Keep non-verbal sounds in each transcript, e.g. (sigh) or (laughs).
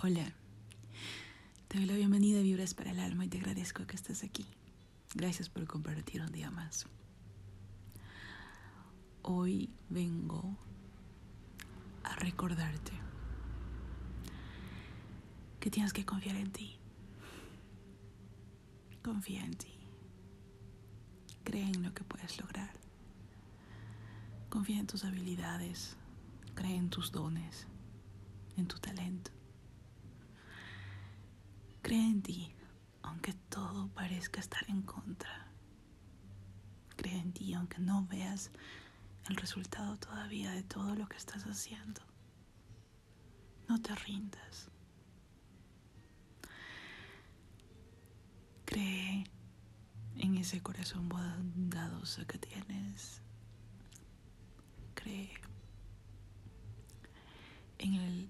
Hola, te doy la bienvenida a Vibras para el Alma y te agradezco que estés aquí. Gracias por compartir un día más. Hoy vengo a recordarte que tienes que confiar en ti. Confía en ti. Cree en lo que puedes lograr. Confía en tus habilidades. Cree en tus dones, en tu talento. Cree en ti, aunque todo parezca estar en contra. Cree en ti, aunque no veas el resultado todavía de todo lo que estás haciendo. No te rindas. Cree en ese corazón bondadoso que tienes. Cree en el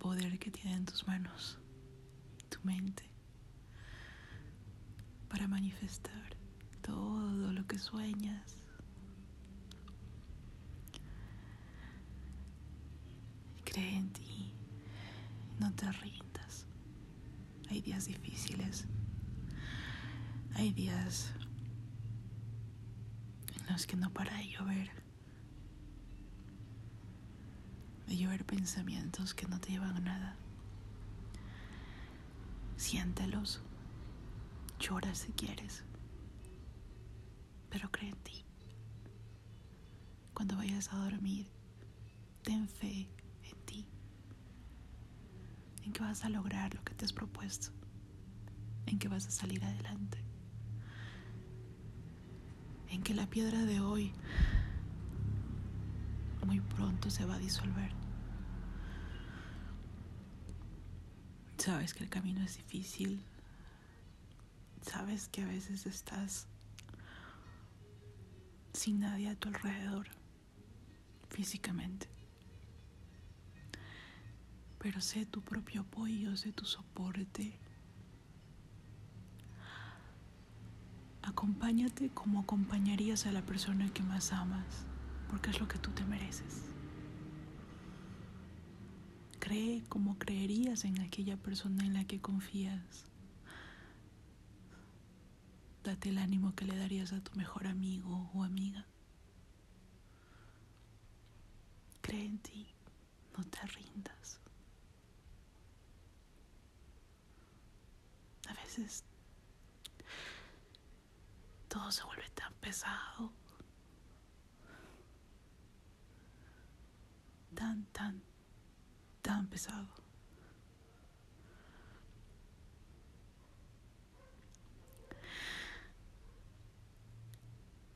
poder que tiene en tus manos mente para manifestar todo lo que sueñas. Cree en ti, no te rindas. Hay días difíciles, hay días en los que no para de llover, de llover pensamientos que no te llevan a nada. Siéntelos. Llora si quieres. Pero cree en ti. Cuando vayas a dormir, ten fe en ti. En que vas a lograr lo que te has propuesto. En que vas a salir adelante. En que la piedra de hoy muy pronto se va a disolver. Sabes que el camino es difícil. Sabes que a veces estás sin nadie a tu alrededor físicamente. Pero sé tu propio apoyo, sé tu soporte. Acompáñate como acompañarías a la persona que más amas, porque es lo que tú te mereces. Cree como creerías en aquella persona en la que confías. Date el ánimo que le darías a tu mejor amigo o amiga. Cree en ti, no te rindas. A veces todo se vuelve tan pesado, tan, tan tan pesado.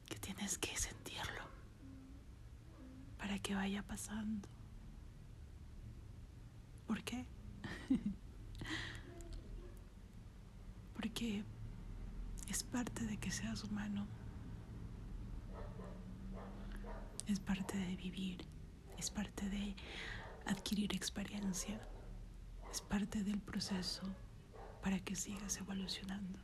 Que tienes que sentirlo para que vaya pasando. (laughs) Porque es parte de que seas humano. Es parte de vivir. Es parte de adquirir experiencia. Es parte del proceso para que sigas evolucionando.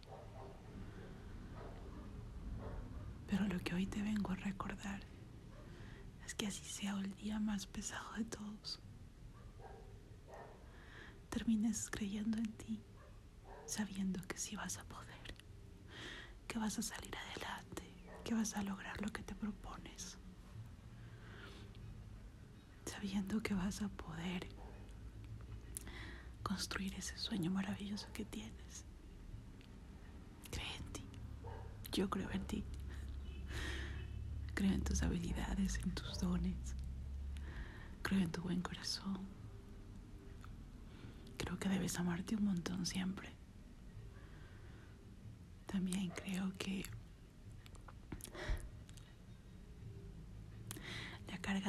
Pero lo que hoy te vengo a recordar es que así sea el día más pesado de todos. Termines creyendo en ti, sabiendo que sí vas a poder, que vas a salir adelante, que vas a lograr lo que te propones sabiendo que vas a poder construir ese sueño maravilloso que tienes. Cree en ti. Yo creo en ti. Creo en tus habilidades, en tus dones. Creo en tu buen corazón. Creo que debes amarte un montón siempre. También creo que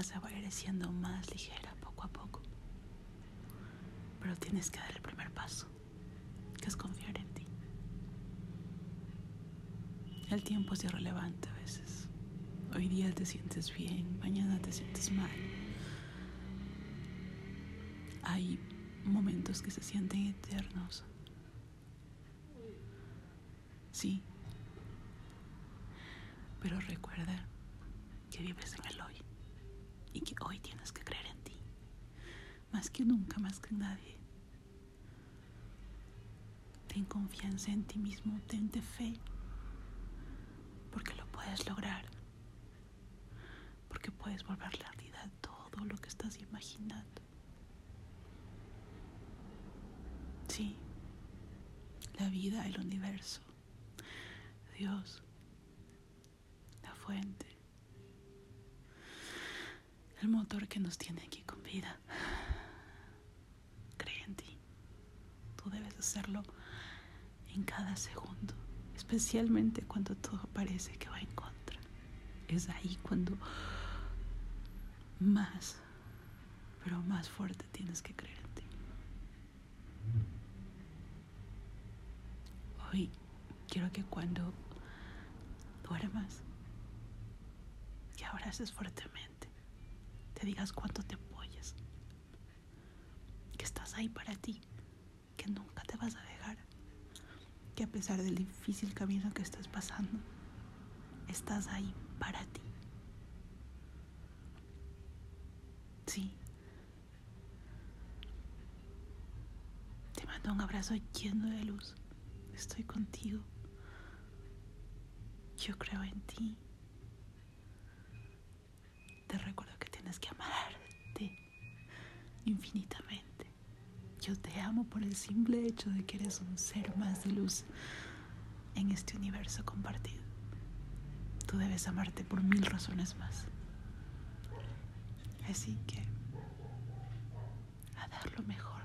se va a ir siendo más ligera poco a poco. Pero tienes que dar el primer paso, que es confiar en ti. El tiempo es irrelevante a veces. Hoy día te sientes bien, mañana te sientes mal. Hay momentos que se sienten eternos. Sí. Pero recuerda que vives en el hoy y que hoy tienes que creer en ti, más que nunca, más que nadie. ten confianza en ti mismo, tente fe, porque lo puedes lograr, porque puedes volver realidad todo lo que estás imaginando. Sí, la vida, el universo, Dios, la fuente, el motor que nos tiene aquí con vida. Cree en ti. Tú debes hacerlo en cada segundo, especialmente cuando todo parece que va en contra. Es ahí cuando más, pero más fuerte tienes que creer en ti. Hoy quiero que cuando duermas y abraces fuertemente, te digas cuánto te apoyas, que estás ahí para ti, que nunca te vas a dejar, que a pesar del difícil camino que estás pasando, estás ahí para ti. Sí. Te mando un abrazo lleno de luz. Estoy contigo. Yo creo en ti. Te recuerdo tienes que amarte infinitamente. Yo te amo por el simple hecho de que eres un ser más de luz en este universo compartido. Tú debes amarte por mil razones más. Así que a dar lo mejor,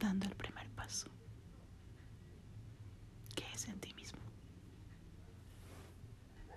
dando el primer paso,